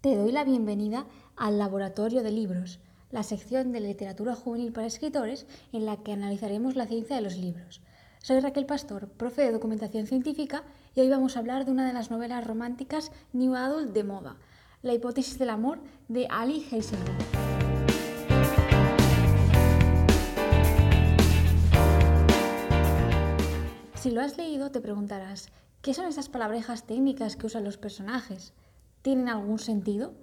Te doy la bienvenida al Laboratorio de Libros, la sección de literatura juvenil para escritores en la que analizaremos la ciencia de los libros. Soy Raquel Pastor, profe de documentación científica, y hoy vamos a hablar de una de las novelas románticas New Adult de moda, La hipótesis del amor de Ali Heisenberg. Si lo has leído, te preguntarás, ¿qué son esas palabrejas técnicas que usan los personajes? Tienen algún sentido?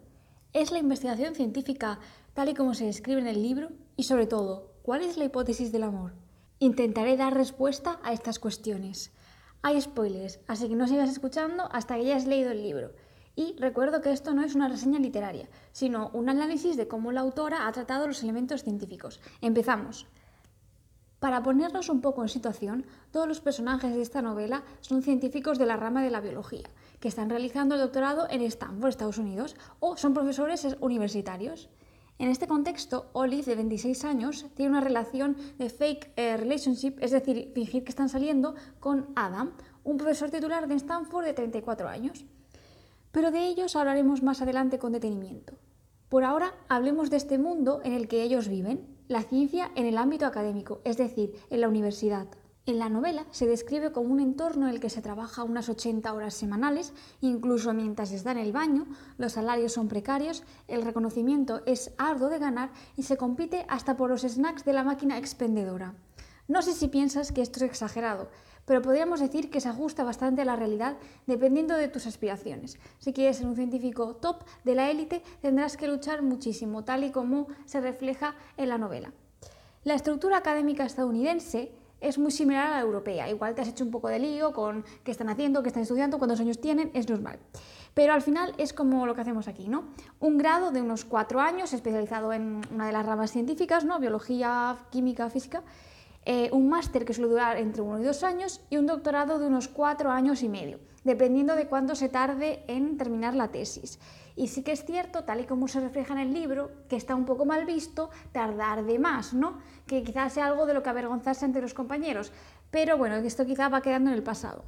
¿Es la investigación científica tal y como se describe en el libro? Y sobre todo, ¿cuál es la hipótesis del amor? Intentaré dar respuesta a estas cuestiones. Hay spoilers, así que no sigas escuchando hasta que hayas leído el libro. Y recuerdo que esto no es una reseña literaria, sino un análisis de cómo la autora ha tratado los elementos científicos. Empezamos. Para ponernos un poco en situación, todos los personajes de esta novela son científicos de la rama de la biología, que están realizando el doctorado en Stanford, Estados Unidos, o son profesores universitarios. En este contexto, Olive, de 26 años, tiene una relación de fake eh, relationship, es decir, fingir que están saliendo, con Adam, un profesor titular de Stanford de 34 años. Pero de ellos hablaremos más adelante con detenimiento. Por ahora, hablemos de este mundo en el que ellos viven, la ciencia en el ámbito académico, es decir, en la universidad. En la novela se describe como un entorno en el que se trabaja unas 80 horas semanales, incluso mientras está en el baño, los salarios son precarios, el reconocimiento es arduo de ganar y se compite hasta por los snacks de la máquina expendedora. No sé si piensas que esto es exagerado, pero podríamos decir que se ajusta bastante a la realidad dependiendo de tus aspiraciones. Si quieres ser un científico top de la élite, tendrás que luchar muchísimo, tal y como se refleja en la novela. La estructura académica estadounidense es muy similar a la europea. Igual te has hecho un poco de lío con qué están haciendo, qué están estudiando, cuántos años tienen, es normal. Pero al final es como lo que hacemos aquí, ¿no? Un grado de unos cuatro años, especializado en una de las ramas científicas, ¿no? Biología, química, física, eh, un máster que suele durar entre uno y dos años y un doctorado de unos cuatro años y medio, dependiendo de cuánto se tarde en terminar la tesis. Y sí que es cierto, tal y como se refleja en el libro, que está un poco mal visto tardar de más, ¿no? Que quizás sea algo de lo que avergonzarse ante los compañeros. Pero bueno, esto quizá va quedando en el pasado.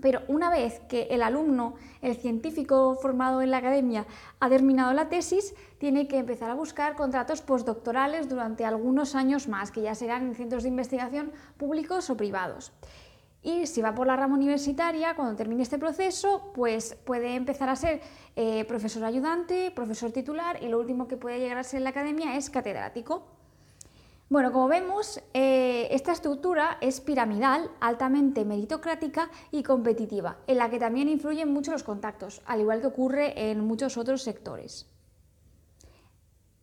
Pero una vez que el alumno, el científico formado en la academia, ha terminado la tesis, tiene que empezar a buscar contratos postdoctorales durante algunos años más, que ya serán en centros de investigación públicos o privados. Y si va por la rama universitaria, cuando termine este proceso, pues puede empezar a ser eh, profesor ayudante, profesor titular y lo último que puede llegar a ser en la academia es catedrático. Bueno, como vemos, eh, esta estructura es piramidal, altamente meritocrática y competitiva, en la que también influyen mucho los contactos, al igual que ocurre en muchos otros sectores.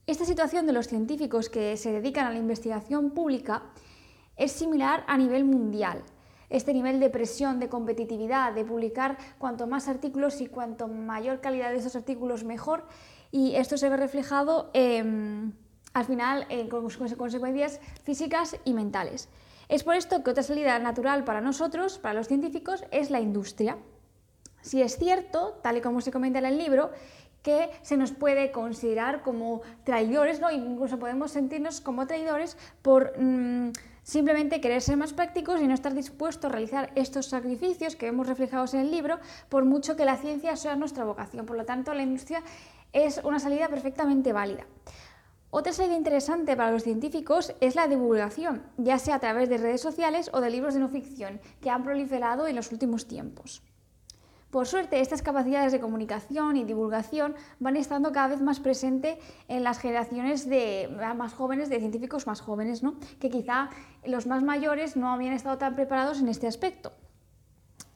Esta situación de los científicos que se dedican a la investigación pública es similar a nivel mundial. Este nivel de presión, de competitividad, de publicar cuanto más artículos y cuanto mayor calidad de esos artículos mejor, y esto se ve reflejado en al final eh, con consecuencias físicas y mentales. Es por esto que otra salida natural para nosotros, para los científicos, es la industria. Si es cierto, tal y como se comenta en el libro, que se nos puede considerar como traidores, ¿no? incluso podemos sentirnos como traidores por mm, simplemente querer ser más prácticos y no estar dispuestos a realizar estos sacrificios que vemos reflejados en el libro, por mucho que la ciencia sea nuestra vocación. Por lo tanto, la industria es una salida perfectamente válida. Otra salida interesante para los científicos es la divulgación, ya sea a través de redes sociales o de libros de no ficción, que han proliferado en los últimos tiempos. Por suerte, estas capacidades de comunicación y divulgación van estando cada vez más presentes en las generaciones de, más jóvenes, de científicos más jóvenes, ¿no? que quizá los más mayores no habían estado tan preparados en este aspecto.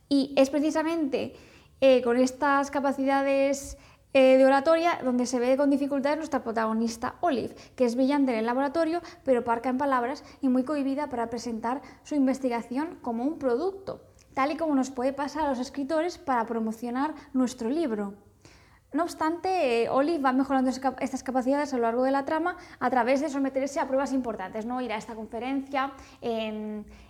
Y es precisamente eh, con estas capacidades eh, de oratoria donde se ve con dificultades nuestra protagonista Olive, que es brillante en el laboratorio, pero parca en palabras y muy cohibida para presentar su investigación como un producto, tal y como nos puede pasar a los escritores para promocionar nuestro libro. No obstante, eh, Olive va mejorando estas capacidades a lo largo de la trama a través de someterse a pruebas importantes, ¿no? ir a esta conferencia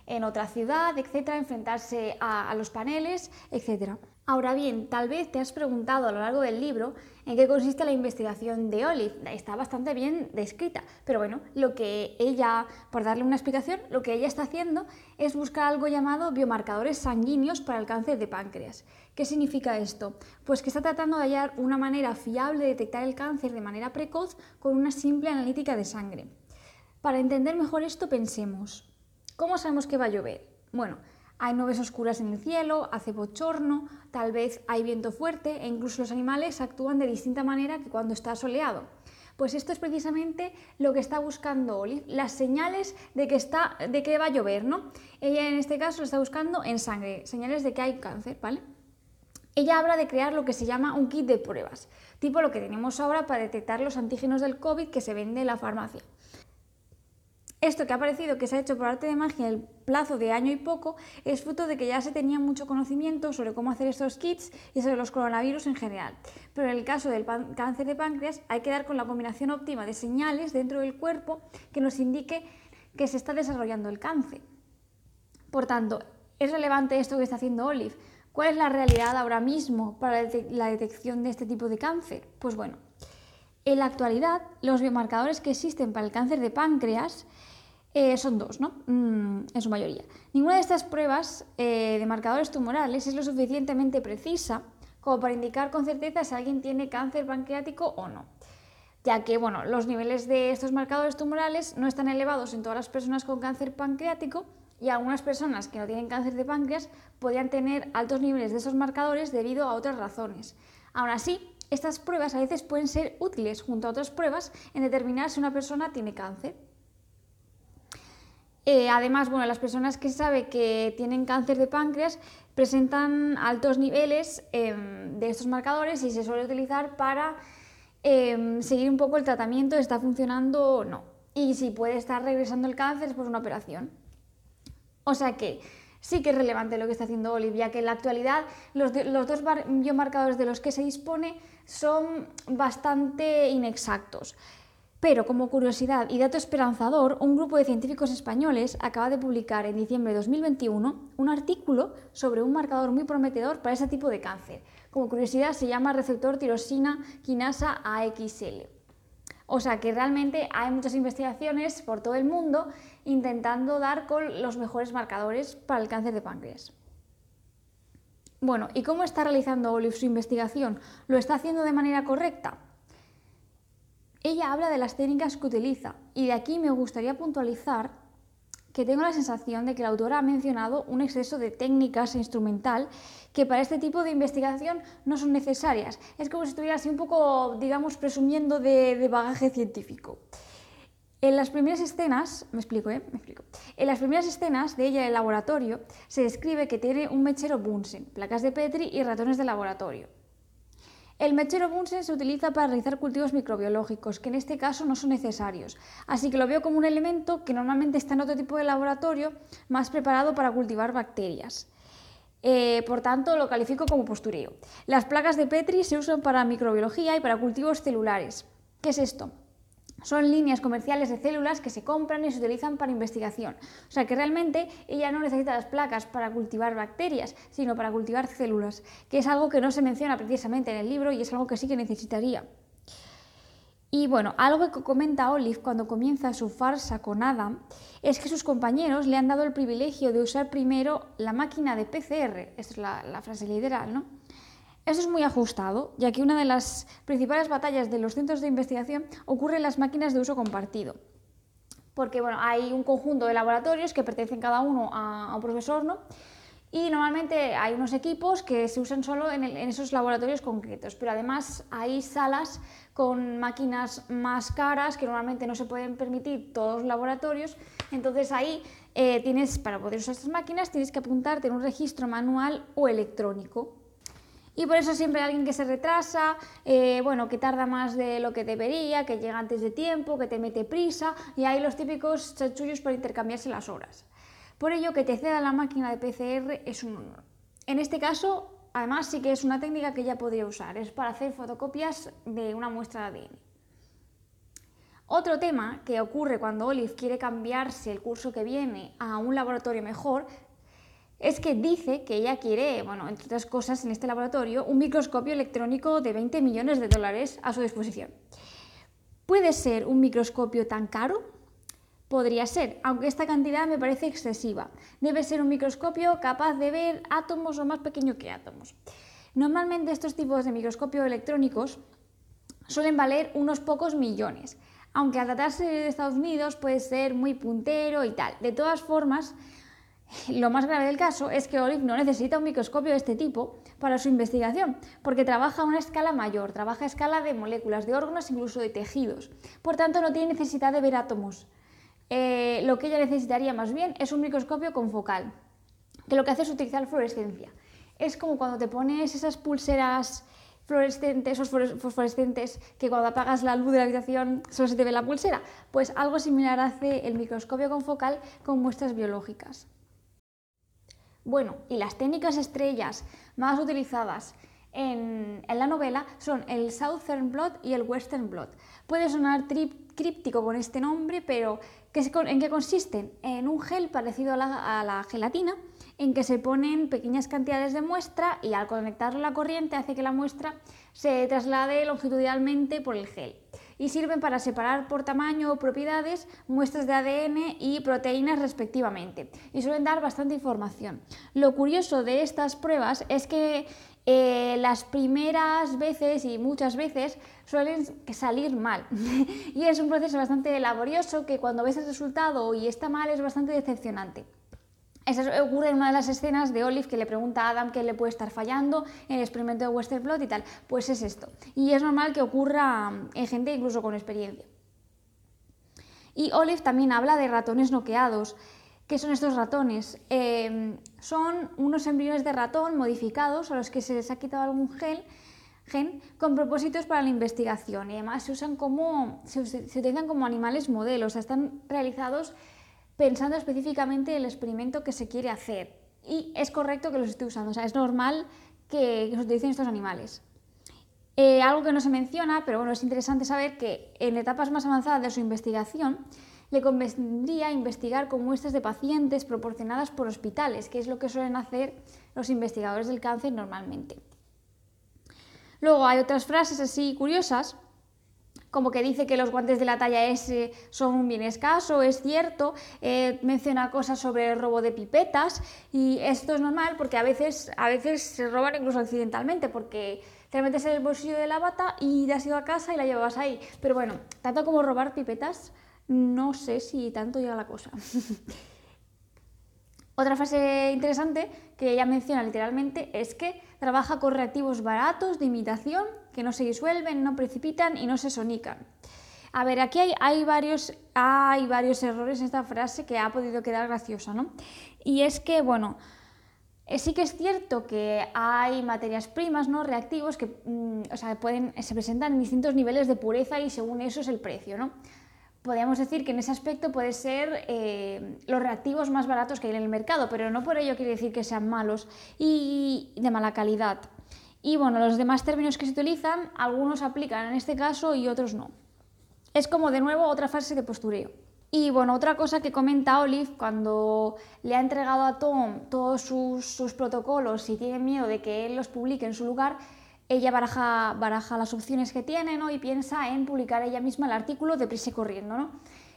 en, otra ciudad, etcétera, enfrentarse a, los paneles, etcétera. Ahora bien, tal vez te has preguntado a lo largo del libro en qué consiste la investigación de Olive. Está bastante bien descrita, pero bueno, lo que ella, por darle una explicación, lo que ella está haciendo es buscar algo llamado biomarcadores sanguíneos para el cáncer de páncreas. ¿Qué significa esto? Pues que está tratando de hallar una manera fiable de detectar el cáncer de manera precoz con una simple analítica de sangre. Para entender mejor esto, pensemos, ¿cómo sabemos que va a llover? Bueno, hay nubes oscuras en el cielo, hace bochorno, tal vez hay viento fuerte e incluso los animales actúan de distinta manera que cuando está soleado. Pues esto es precisamente lo que está buscando Olive, las señales de que, está, de que va a llover, ¿no? Ella en este caso lo está buscando en sangre, señales de que hay cáncer, ¿vale? Ella habla de crear lo que se llama un kit de pruebas, tipo lo que tenemos ahora para detectar los antígenos del COVID que se vende en la farmacia. Esto que ha parecido que se ha hecho por arte de magia en el plazo de año y poco es fruto de que ya se tenía mucho conocimiento sobre cómo hacer estos kits y sobre los coronavirus en general. Pero en el caso del cáncer de páncreas hay que dar con la combinación óptima de señales dentro del cuerpo que nos indique que se está desarrollando el cáncer. Por tanto, ¿es relevante esto que está haciendo Olive? ¿Cuál es la realidad ahora mismo para la detección de este tipo de cáncer? Pues bueno, en la actualidad los biomarcadores que existen para el cáncer de páncreas eh, son dos, ¿no? Mm, en su mayoría. Ninguna de estas pruebas eh, de marcadores tumorales es lo suficientemente precisa como para indicar con certeza si alguien tiene cáncer pancreático o no, ya que bueno, los niveles de estos marcadores tumorales no están elevados en todas las personas con cáncer pancreático y algunas personas que no tienen cáncer de páncreas podrían tener altos niveles de esos marcadores debido a otras razones. Aún así, estas pruebas a veces pueden ser útiles junto a otras pruebas en determinar si una persona tiene cáncer. Eh, además, bueno, las personas que sabe que tienen cáncer de páncreas presentan altos niveles em, de estos marcadores y se suele utilizar para em, seguir un poco el tratamiento, está funcionando o no. Y si puede estar regresando el cáncer después de una operación. O sea que sí que es relevante lo que está haciendo Olivia, que en la actualidad los dos biomarcadores de los que se dispone son bastante inexactos. Pero como curiosidad y dato esperanzador, un grupo de científicos españoles acaba de publicar en diciembre de 2021 un artículo sobre un marcador muy prometedor para ese tipo de cáncer. Como curiosidad se llama receptor tirosina quinasa AXL. O sea que realmente hay muchas investigaciones por todo el mundo intentando dar con los mejores marcadores para el cáncer de páncreas. Bueno, ¿y cómo está realizando Olive su investigación? ¿Lo está haciendo de manera correcta? Ella habla de las técnicas que utiliza y de aquí me gustaría puntualizar que tengo la sensación de que la autora ha mencionado un exceso de técnicas e instrumental que para este tipo de investigación no son necesarias. Es como si estuviera así un poco, digamos, presumiendo de, de bagaje científico. En las primeras escenas, me explico, ¿eh? Me explico. En las primeras escenas de ella en el laboratorio se describe que tiene un mechero Bunsen, placas de Petri y ratones de laboratorio. El mechero Bunsen se utiliza para realizar cultivos microbiológicos, que en este caso no son necesarios, así que lo veo como un elemento que normalmente está en otro tipo de laboratorio más preparado para cultivar bacterias. Eh, por tanto, lo califico como postureo. Las placas de Petri se usan para microbiología y para cultivos celulares. ¿Qué es esto? Son líneas comerciales de células que se compran y se utilizan para investigación. O sea que realmente ella no necesita las placas para cultivar bacterias, sino para cultivar células, que es algo que no se menciona precisamente en el libro y es algo que sí que necesitaría. Y bueno, algo que comenta Olive cuando comienza su farsa con Adam es que sus compañeros le han dado el privilegio de usar primero la máquina de PCR, esta es la, la frase literal, ¿no? Eso es muy ajustado, ya que una de las principales batallas de los centros de investigación ocurre en las máquinas de uso compartido. Porque bueno, hay un conjunto de laboratorios que pertenecen cada uno a, un profesor, ¿no? Y normalmente hay unos equipos que se usan solo en, esos laboratorios concretos, pero además hay salas con máquinas más caras que normalmente no se pueden permitir todos los laboratorios. Entonces ahí eh, tienes, para poder usar estas máquinas, tienes que apuntarte en un registro manual o electrónico. Y por eso siempre hay alguien que se retrasa, eh, bueno, que tarda más de lo que debería, que llega antes de tiempo, que te mete prisa, y hay los típicos chanchullos para intercambiarse las horas. Por ello, que te ceda la máquina de PCR es un honor. En este caso, además, sí que es una técnica que ya podría usar, es para hacer fotocopias de una muestra de ADN. Otro tema que ocurre cuando Olive quiere cambiarse el curso que viene a un laboratorio mejor es que dice que ella quiere, bueno, entre otras cosas, en este laboratorio, un microscopio electrónico de 20 millones de dólares a su disposición. ¿Puede ser un microscopio tan caro? Podría ser, aunque esta cantidad me parece excesiva. Debe ser un microscopio capaz de ver átomos o más pequeño que átomos. Normalmente estos tipos de microscopios electrónicos suelen valer unos pocos millones, aunque al tratarse de Estados Unidos puede ser muy puntero y tal. De todas formas, lo más grave del caso es que Olive no necesita un microscopio de este tipo para su investigación, porque trabaja a una escala mayor, trabaja a escala de moléculas, de órganos, incluso de tejidos. Por tanto, no tiene necesidad de ver átomos. Eh, lo que ella necesitaría más bien es un microscopio confocal, que lo que hace es utilizar fluorescencia. Es como cuando te pones esas pulseras fluorescentes, esos fosforescentes, que cuando apagas la luz de la habitación solo se te ve la pulsera. Pues algo similar hace el microscopio confocal con muestras biológicas. Bueno, y las técnicas estrellas más utilizadas en, la novela son el Southern Blot y el Western Blot. Puede sonar críptico con este nombre, pero ¿en qué consisten? En un gel parecido a la, gelatina, en que se ponen pequeñas cantidades de muestra y al conectarlo a la corriente hace que la muestra se traslade longitudinalmente por el gel y sirven para separar por tamaño o propiedades muestras de ADN y proteínas respectivamente y suelen dar bastante información. Lo curioso de estas pruebas es que eh, las primeras veces y muchas veces suelen salir mal y es un proceso bastante laborioso que cuando ves el resultado y está mal es bastante decepcionante. Eso ocurre en una de las escenas de Olive que le pregunta a Adam qué le puede estar fallando en el experimento de Westerblot y tal. Pues es esto. Y es normal que ocurra en gente incluso con experiencia. Y Olive también habla de ratones noqueados. ¿Qué son estos ratones? Em, son unos embriones de ratón modificados a los que se les ha quitado algún gen, con propósitos para la investigación y además se usan como se utilizan como animales modelos, están realizados pensando específicamente en el experimento que se quiere hacer. Y es correcto que los esté usando, o sea, es normal que, se utilicen estos animales. Eh, algo que no se menciona, pero bueno, es interesante saber que en etapas más avanzadas de su investigación le convendría investigar con muestras de pacientes proporcionadas por hospitales, que es lo que suelen hacer los investigadores del cáncer normalmente. Luego hay otras frases así curiosas como que dice que los guantes de la talla S son un bien escaso, es cierto, eh, menciona cosas sobre el robo de pipetas y esto es normal porque a veces, a veces se roban incluso accidentalmente porque te metes en el bolsillo de la bata y te has ido a casa y la llevabas ahí. Pero bueno, tanto como robar pipetas, no sé si tanto llega la cosa. Otra frase interesante que ella menciona literalmente es que trabaja con reactivos baratos de imitación que no se disuelven, no precipitan y no se sonican. A ver, aquí hay, varios, hay varios errores en esta frase que ha podido quedar graciosa, ¿no? Y es que, bueno, eh, sí que es cierto que hay materias primas, ¿no? Reactivos que mm, pueden, se presentan en distintos niveles de pureza y según eso es el precio, ¿no? Podríamos decir que en ese aspecto puede ser eh, los reactivos más baratos que hay en el mercado, pero no por ello quiere decir que sean malos y de mala calidad. Y bueno, los demás términos que se utilizan, algunos aplican en este caso y otros no. Es como de nuevo otra fase de postureo. Y bueno, otra cosa que comenta Olive cuando le ha entregado a Tom todos sus, protocolos y tiene miedo de que él los publique en su lugar, ella baraja, baraja las opciones que tiene ¿no? y piensa en publicar ella misma el artículo de prisa y corriendo. ¿no?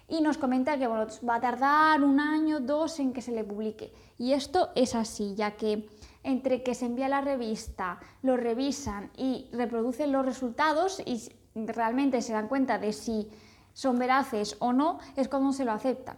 Y nos comenta que bueno, va a tardar un año, dos en que se le publique. Y esto es así, ya que entre que se envía la revista, lo revisan y reproducen los resultados y realmente se dan cuenta de si son veraces o no, es cuando se lo aceptan.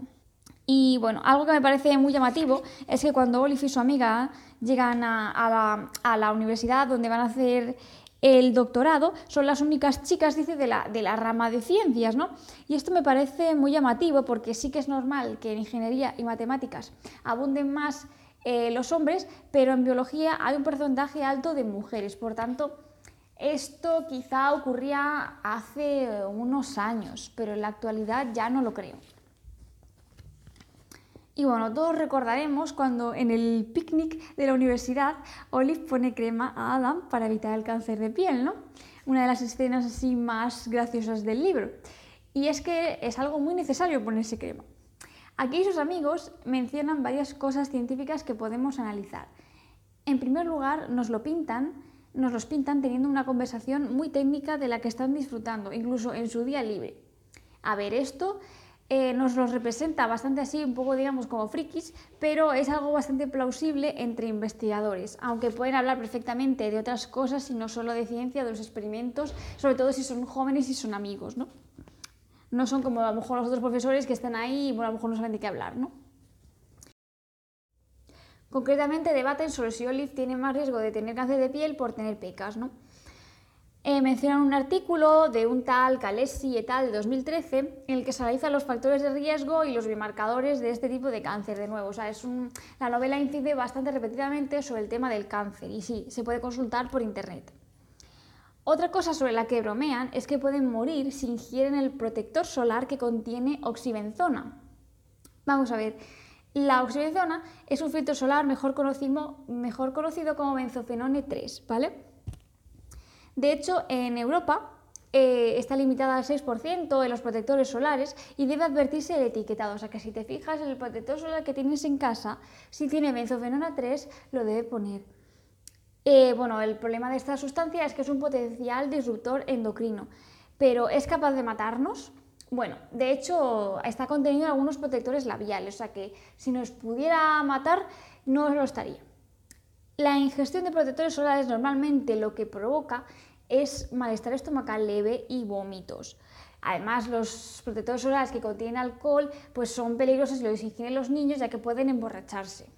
Y bueno, algo que me parece muy llamativo es que cuando Olive y su amiga llegan a, la, universidad donde van a hacer el doctorado, son las únicas chicas, dice, de la, de la rama de ciencias, ¿no? Y esto me parece muy llamativo porque sí que es normal que en ingeniería y matemáticas abunden más eh, los hombres, pero en biología hay un porcentaje alto de mujeres. Por tanto, esto quizá ocurría hace unos años, pero en la actualidad ya no lo creo. Y bueno, todos recordaremos cuando en el picnic de la universidad Olive pone crema a Adam para evitar el cáncer de piel, ¿no? Una de las escenas así más graciosas del libro. Y es que es algo muy necesario ponerse crema. Aquí sus amigos mencionan varias cosas científicas que podemos analizar. En primer lugar, nos lo pintan, nos los pintan teniendo una conversación muy técnica de la que están disfrutando, incluso en su día libre. A ver, esto eh, nos los representa bastante así, un poco digamos como frikis, pero es algo bastante plausible entre investigadores, aunque pueden hablar perfectamente de otras cosas y no solo de ciencia, de los experimentos, sobre todo si son jóvenes y son amigos, ¿no? No son como a lo mejor los otros profesores que están ahí y bueno, a lo mejor no saben de qué hablar, ¿no? Concretamente debaten sobre si Olive tiene más riesgo de tener cáncer de piel por tener pecas, ¿no? eh, mencionan un artículo de un tal Calesi et al. de 2013 en el que se analizan los factores de riesgo y los biomarcadores de este tipo de cáncer. De nuevo, o sea, es la novela incide bastante repetidamente sobre el tema del cáncer y sí, se puede consultar por internet. Otra cosa sobre la que bromean es que pueden morir si ingieren el protector solar que contiene oxibenzona. Vamos a ver, la oxibenzona es un filtro solar mejor conocido, como benzofenone 3, ¿vale? De hecho, en Europa eh, está limitada al 6% en los protectores solares y debe advertirse el etiquetado. O sea que si te fijas en el protector solar que tienes en casa, si tiene benzofenona 3, lo debe poner. Eh, bueno, el problema de esta sustancia es que es un potencial disruptor endocrino, pero ¿es capaz de matarnos? Bueno, de hecho está contenido en algunos protectores labiales, o sea que si nos pudiera matar, no lo estaría. La ingestión de protectores solares normalmente lo que provoca es malestar estomacal leve y vómitos. Además, los protectores solares que contienen alcohol pues son peligrosos si los ingieren los niños ya que pueden emborracharse.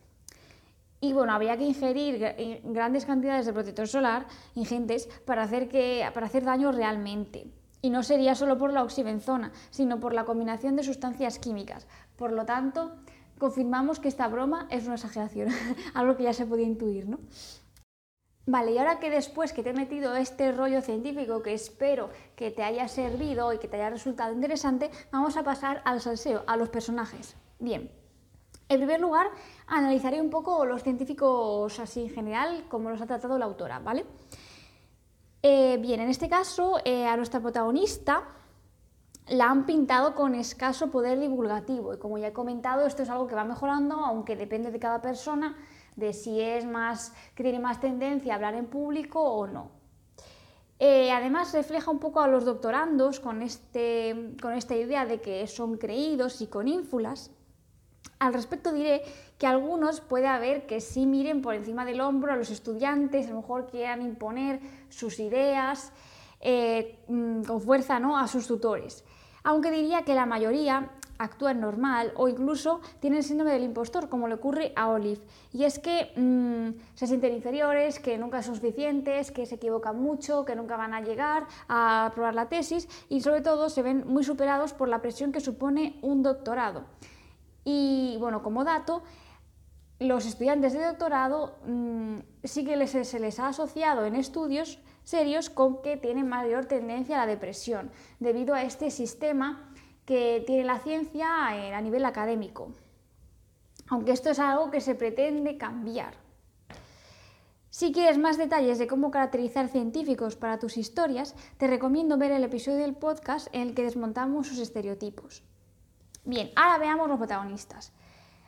Y bueno, habría que ingerir grandes cantidades de protector solar ingentes para hacer, que, para hacer daño realmente. Y no sería solo por la oxibenzona, sino por la combinación de sustancias químicas. Por lo tanto, confirmamos que esta broma es una exageración, algo que ya se podía intuir, ¿no? Vale, y ahora que después que te he metido este rollo científico que espero que te haya servido y que te haya resultado interesante, vamos a pasar al salseo, a los personajes. Bien, en primer lugar, analizaré un poco los científicos así en general, como los ha tratado la autora, ¿vale? Eh, bien, en este caso, eh, a nuestra protagonista la han pintado con escaso poder divulgativo y como ya he comentado, esto es algo que va mejorando, aunque depende de cada persona de si es más, que tiene más tendencia a hablar en público o no. Eh, además refleja un poco a los doctorandos con, este, con esta idea de que son creídos y con ínfulas. Al respecto diré que algunos puede haber que sí miren por encima del hombro a los estudiantes, a lo mejor quieran imponer sus ideas eh, mm, con fuerza ¿no? a sus tutores. Aunque diría que la mayoría actúan normal o incluso tienen síndrome del impostor, como le ocurre a Olive. Y es que mm, se sienten inferiores, que nunca son suficientes, que se equivocan mucho, que nunca van a llegar a aprobar la tesis y sobre todo se ven muy superados por la presión que supone un doctorado. Y bueno, como dato, los estudiantes de doctorado mm, sí que se les ha asociado en estudios serios con que tienen mayor tendencia a la depresión, debido a este sistema que tiene la ciencia eh, a nivel académico, aunque esto es algo que se pretende cambiar. Si quieres más detalles de cómo caracterizar científicos para tus historias, te recomiendo ver el episodio del podcast en el que desmontamos sus estereotipos. Bien, ahora veamos los protagonistas.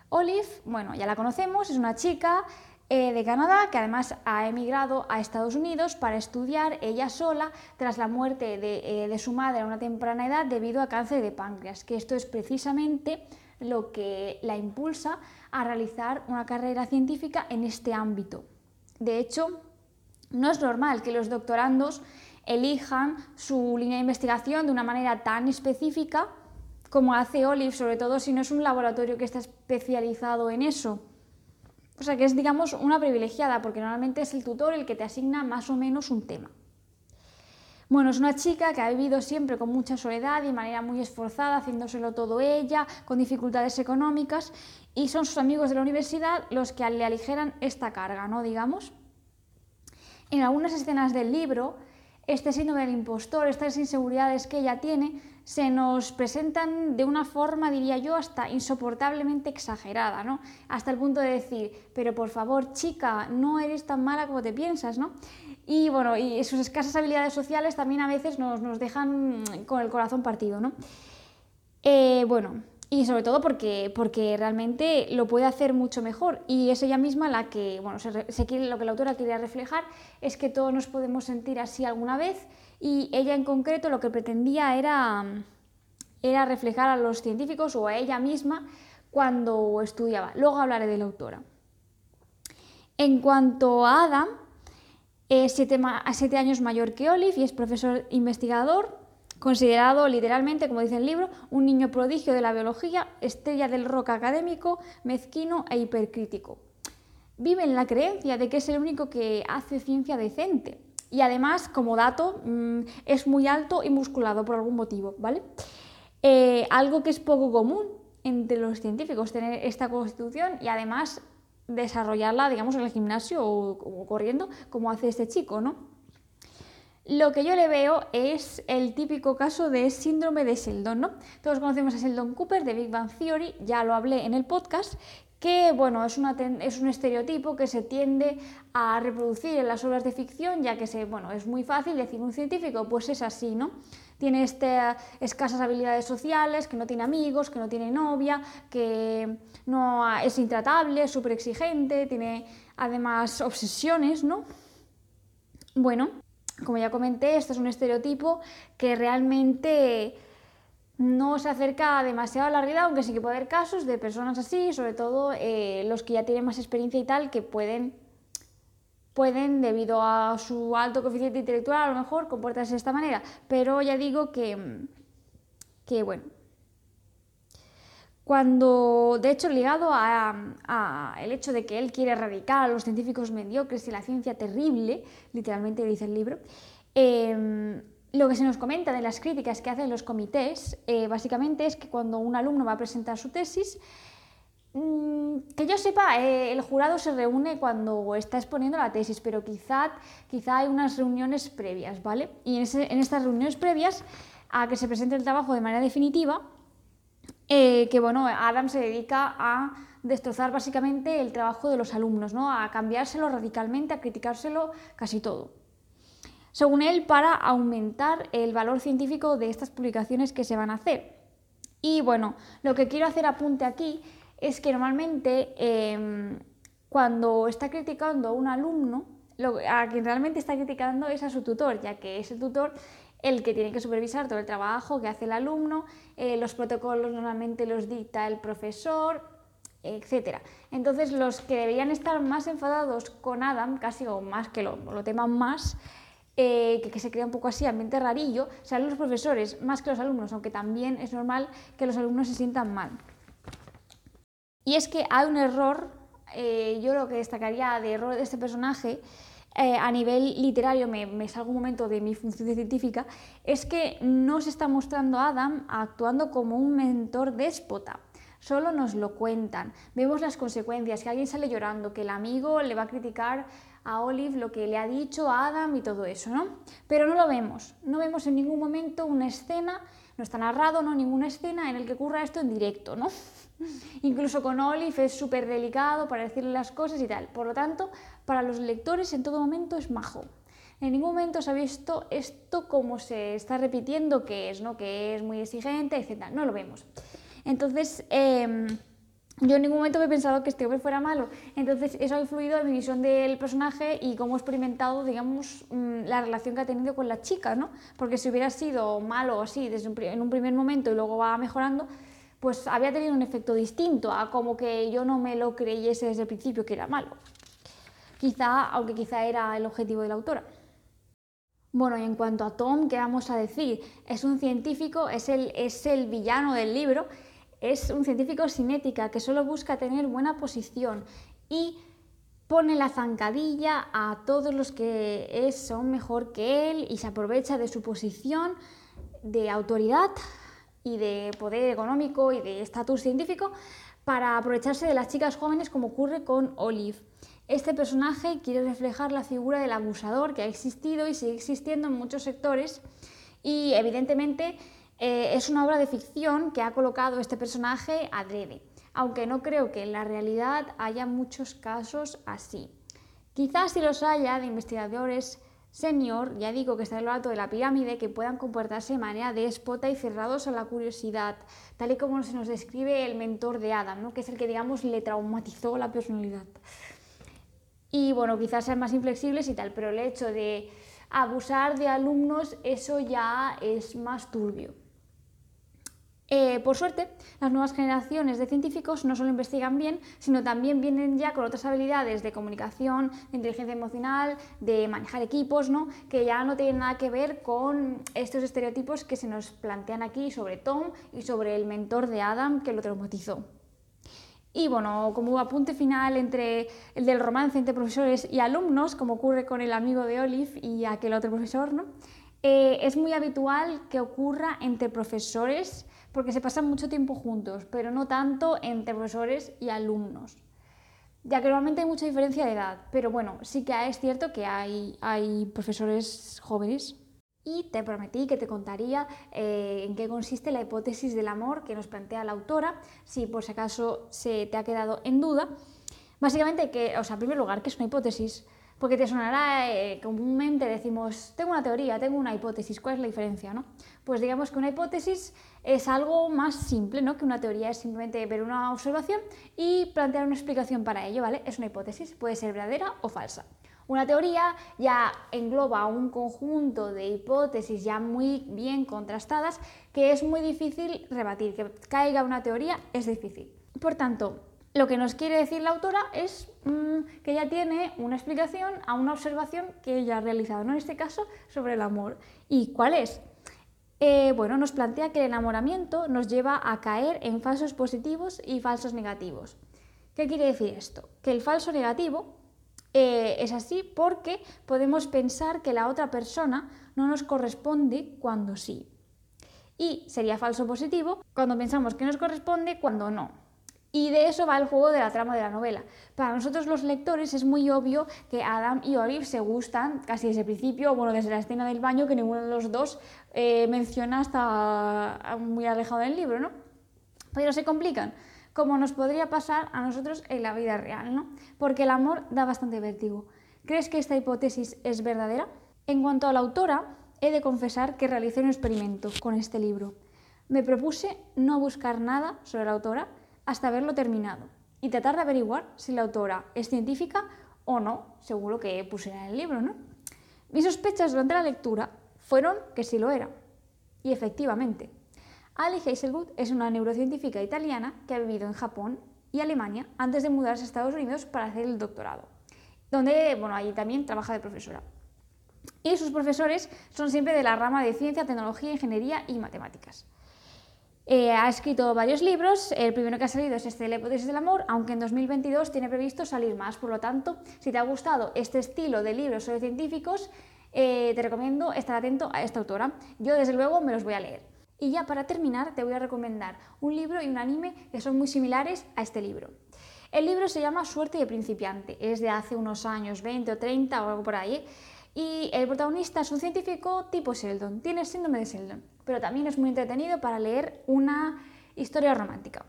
Olive, bueno, ya la conocemos, es una chica eh, de Canadá, que además ha emigrado a Estados Unidos para estudiar ella sola tras la muerte de, eh, su madre a una temprana edad debido a cáncer de páncreas, que esto es precisamente lo que la impulsa a realizar una carrera científica en este ámbito. De hecho, no es normal que los doctorandos elijan su línea de investigación de una manera tan específica como hace Olive, sobre todo si no es un laboratorio que está especializado en eso. O sea que es, digamos, una privilegiada, porque normalmente es el tutor el que te asigna más o menos un tema. Bueno, es una chica que ha vivido siempre con mucha soledad y de manera muy esforzada, haciéndoselo todo ella, con dificultades económicas, y son sus amigos de la universidad los que le aligeran esta carga, ¿no? Digamos. En algunas escenas del libro, este síndrome del impostor, estas inseguridades que ella tiene, se nos presentan de una forma, diría yo, hasta insoportablemente exagerada, ¿no? Hasta el punto de decir, pero por favor, chica, no eres tan mala como te piensas, ¿no? Y bueno, y sus escasas habilidades sociales también a veces nos, dejan con el corazón partido, ¿no? Eh, bueno, y sobre todo porque, porque realmente lo puede hacer mucho mejor. Y es ella misma la que, bueno, lo que la autora quería reflejar es que todos nos podemos sentir así alguna vez y ella en concreto lo que pretendía era, reflejar a los científicos o a ella misma cuando estudiaba. Luego hablaré de la autora. En cuanto a Adam, es siete, siete años mayor que Olive y es profesor investigador considerado literalmente, como dice el libro, un niño prodigio de la biología, estrella del rock académico, mezquino e hipercrítico. Vive en la creencia de que es el único que hace ciencia decente. Y además, como dato, mm, es muy alto y musculado por algún motivo, ¿vale? Eh, algo que es poco común entre los científicos, tener esta constitución y además desarrollarla, digamos, en el gimnasio o, o corriendo, como hace este chico, ¿no? Lo que yo le veo es el típico caso de síndrome de Sheldon, ¿no? Todos conocemos a Sheldon Cooper de Big Bang Theory, ya lo hablé en el podcast, que bueno, es, es, un estereotipo que se tiende a reproducir en las obras de ficción, ya que se, bueno, es muy fácil decir un científico, pues es así, ¿no? Tiene este, escasas habilidades sociales, que no tiene amigos, que no tiene novia, que no es intratable, súper exigente, tiene además obsesiones, ¿no? Bueno, como ya comenté, esto es un estereotipo que realmente no se acerca demasiado a la realidad, aunque sí que puede haber casos de personas así, sobre todo eh, los que ya tienen más experiencia y tal, que pueden, pueden, debido a su alto coeficiente intelectual, a lo mejor comportarse de esta manera. Pero ya digo que, que bueno, cuando, de hecho, ligado a, el hecho de que él quiere erradicar a los científicos mediocres y la ciencia terrible, literalmente dice el libro, em, lo que se nos comenta de las críticas que hacen los comités, eh, básicamente es que cuando un alumno va a presentar su tesis, mm, que yo sepa, eh, el jurado se reúne cuando está exponiendo la tesis, pero quizá, quizá hay unas reuniones previas, ¿vale? Y en, en estas reuniones previas a que se presente el trabajo de manera definitiva, eh, que bueno, Adam se dedica a destrozar básicamente el trabajo de los alumnos, ¿no? a cambiárselo radicalmente, a criticárselo casi todo. Según él, para aumentar el valor científico de estas publicaciones que se van a hacer. Y bueno, lo que quiero hacer apunte aquí es que normalmente em, cuando está criticando a un alumno, a quien realmente está criticando es a su tutor, ya que ese tutor el que tiene que supervisar todo el trabajo que hace el alumno, eh, los protocolos normalmente los dicta el profesor, etc. Entonces los que deberían estar más enfadados con Adam, casi o más que lo, lo teman más, eh, que, se crea un poco así, ambiente rarillo, serán los profesores más que los alumnos, aunque también es normal que los alumnos se sientan mal. Y es que hay un error, eh, yo lo que destacaría de error de este personaje, eh, a nivel literario, me, salgo un momento de mi función científica, es que no se está mostrando a Adam actuando como un mentor déspota. Solo nos lo cuentan. Vemos las consecuencias, que alguien sale llorando, que el amigo le va a criticar a Olive lo que le ha dicho a Adam y todo eso, ¿no? Pero no lo vemos. No vemos en ningún momento una escena, no está narrado, no ninguna escena en el que ocurra esto en directo, ¿no? Incluso con Olive es súper delicado para decirle las cosas y tal. Por lo tanto, para los lectores en todo momento es majo. En ningún momento se ha visto esto como se está repitiendo que es, ¿no? que es muy exigente, etc. No lo vemos. Entonces, em, yo en ningún momento he pensado que este hombre fuera malo. Entonces, eso ha influido en mi visión del personaje y cómo he experimentado, digamos, mm, la relación que ha tenido con la chica, ¿no? Porque si hubiera sido malo así desde en un primer momento y luego va mejorando, pues había tenido un efecto distinto a como que yo no me lo creyese desde el principio que era malo. Quizá, aunque quizá era el objetivo de la autora. Bueno, y en cuanto a Tom, ¿qué vamos a decir? Es un científico, es el, es el villano del libro, es un científico sin ética que solo busca tener buena posición y pone la zancadilla a todos los que son mejor que él y se aprovecha de su posición de autoridad y de poder económico y de estatus científico para aprovecharse de las chicas jóvenes como ocurre con Olive. Este personaje quiere reflejar la figura del abusador que ha existido y sigue existiendo en muchos sectores y evidentemente eh, es una obra de ficción que ha colocado este personaje adrede, aunque no creo que en la realidad haya muchos casos así. Quizás si los haya de investigadores senior, ya digo que está en lo alto de la pirámide, que puedan comportarse de manera déspota y cerrados a la curiosidad, tal y como se nos describe el mentor de Adam, ¿no? que es el que, digamos, le traumatizó la personalidad. Y bueno, quizás sean más inflexibles y tal, pero el hecho de abusar de alumnos, eso ya es más turbio. Eh, por suerte, las nuevas generaciones de científicos no solo investigan bien, sino también vienen ya con otras habilidades de comunicación, de inteligencia emocional, de manejar equipos, ¿no? que ya no tienen nada que ver con estos estereotipos que se nos plantean aquí sobre Tom y sobre el mentor de Adam que lo traumatizó. Y bueno, como apunte final entre el del romance entre profesores y alumnos, como ocurre con el amigo de Olive y aquel otro profesor, ¿no? Eh, es muy habitual que ocurra entre profesores porque se pasan mucho tiempo juntos, pero no tanto entre profesores y alumnos. Ya que normalmente hay mucha diferencia de edad, pero bueno, sí que es cierto que hay, hay profesores jóvenes. Y te prometí que te contaría eh, en qué consiste la hipótesis del amor que nos plantea la autora, si por si acaso se te ha quedado en duda. Básicamente, que, o sea, en primer lugar, ¿qué es una hipótesis? Porque te sonará, eh, comúnmente decimos, tengo una teoría, tengo una hipótesis, ¿cuál es la diferencia? No? Pues digamos que una hipótesis es algo más simple, ¿no? que una teoría es simplemente ver una observación y plantear una explicación para ello, ¿vale? Es una hipótesis, puede ser verdadera o falsa. Una teoría ya engloba un conjunto de hipótesis ya muy bien contrastadas que es muy difícil rebatir, que caiga una teoría es difícil. Por tanto, lo que nos quiere decir la autora es mm, que ella tiene una explicación a una observación que ella ha realizado, ¿no? en este caso sobre el amor. ¿Y cuál es? Eh, bueno, nos plantea que el enamoramiento nos lleva a caer en falsos positivos y falsos negativos. ¿Qué quiere decir esto? Que el falso negativo eh, es así porque podemos pensar que la otra persona no nos corresponde cuando sí. Y sería falso positivo cuando pensamos que nos corresponde cuando no. Y de eso va el juego de la trama de la novela. Para nosotros los lectores es muy obvio que Adam y Olive se gustan casi desde el principio, bueno, desde la escena del baño que ninguno de los dos eh, menciona hasta muy alejado del libro, ¿no? Pero se complican, como nos podría pasar a nosotros en la vida real, ¿no? Porque el amor da bastante vértigo. ¿Crees que esta hipótesis es verdadera? En cuanto a la autora, he de confesar que realicé un experimento con este libro. Me propuse no buscar nada sobre la autora, hasta haberlo terminado y tratar de averiguar si la autora es científica o no, seguro que pusiera en el libro, ¿no? Mis sospechas durante la lectura fueron que sí lo era. Y efectivamente, Ali Hazelwood es una neurocientífica italiana que ha vivido en Japón y Alemania antes de mudarse a Estados Unidos para hacer el doctorado, donde, bueno, allí también trabaja de profesora. Y sus profesores son siempre de la rama de ciencia, tecnología, ingeniería y matemáticas. Eh, ha escrito varios libros, el primero que ha salido es este, La hipótesis del amor, aunque en 2022 tiene previsto salir más, por lo tanto, si te ha gustado este estilo de libros sobre científicos, eh, te recomiendo estar atento a esta autora. Yo, desde luego, me los voy a leer. Y ya para terminar, te voy a recomendar un libro y un anime que son muy similares a este libro. El libro se llama Suerte de principiante, es de hace unos años, 20 o 30 o algo por ahí, y el protagonista es un científico tipo Sheldon, tiene síndrome de Sheldon, pero también es muy entretenido para leer una historia romántica.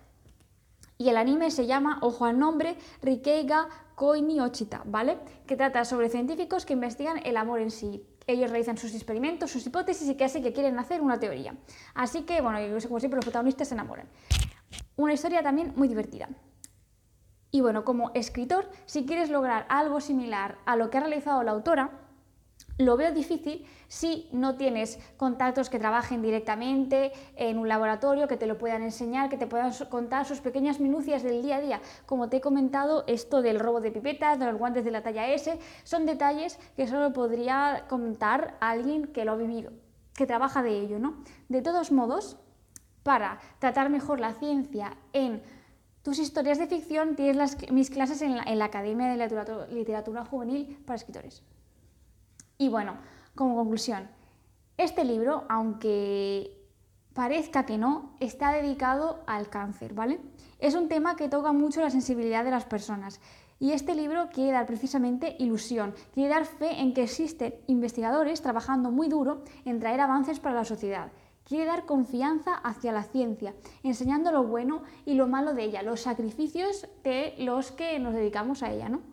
Y el anime se llama, ojo al nombre, Rikeiga Koini Ochita, ¿vale? Que trata sobre científicos que investigan el amor en sí. Ellos realizan sus experimentos, sus hipótesis y casi que quieren hacer una teoría. Así que, bueno, como siempre, los protagonistas se enamoran. Una historia también muy divertida. Y bueno, como escritor, si quieres lograr algo similar a lo que ha realizado la autora, lo veo difícil si no tienes contactos que trabajen directamente en un laboratorio, que te lo puedan enseñar, que te puedan contar sus pequeñas minucias del día a día. Como te he comentado, esto del robo de pipetas, de los guantes de la talla S, son detalles que solo podría contar alguien que lo ha vivido, que trabaja de ello, ¿no? De todos modos, para tratar mejor la ciencia en tus historias de ficción, tienes mis clases en la, Academia de Literatura Juvenil para Escritores. Y bueno, como conclusión, este libro, aunque parezca que no, está dedicado al cáncer, ¿vale? Es un tema que toca mucho la sensibilidad de las personas y este libro quiere dar precisamente ilusión, quiere dar fe en que existen investigadores trabajando muy duro en traer avances para la sociedad. Quiere dar confianza hacia la ciencia, enseñando lo bueno y lo malo de ella, los sacrificios de los que nos dedicamos a ella, ¿no?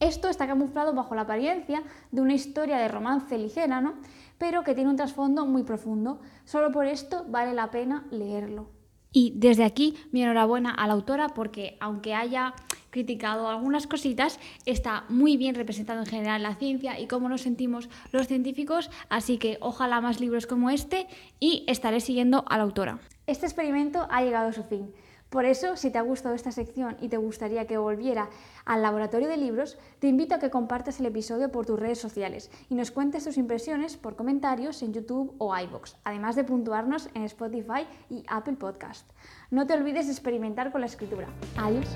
Esto está camuflado bajo la apariencia de una historia de romance ligera, ¿no? pero que tiene un trasfondo muy profundo. Solo por esto vale la pena leerlo. Y desde aquí mi enhorabuena a la autora porque aunque haya criticado algunas cositas, está muy bien representado en general la ciencia y cómo nos sentimos los científicos, así que ojalá más libros como este y estaré siguiendo a la autora. Este experimento ha llegado a su fin. Por eso, si te ha gustado esta sección y te gustaría que volviera al laboratorio de libros, te invito a que compartas el episodio por tus redes sociales y nos cuentes tus impresiones por comentarios en YouTube o iBox, además de puntuarnos en Spotify y Apple Podcast. No te olvides de experimentar con la escritura. Adiós.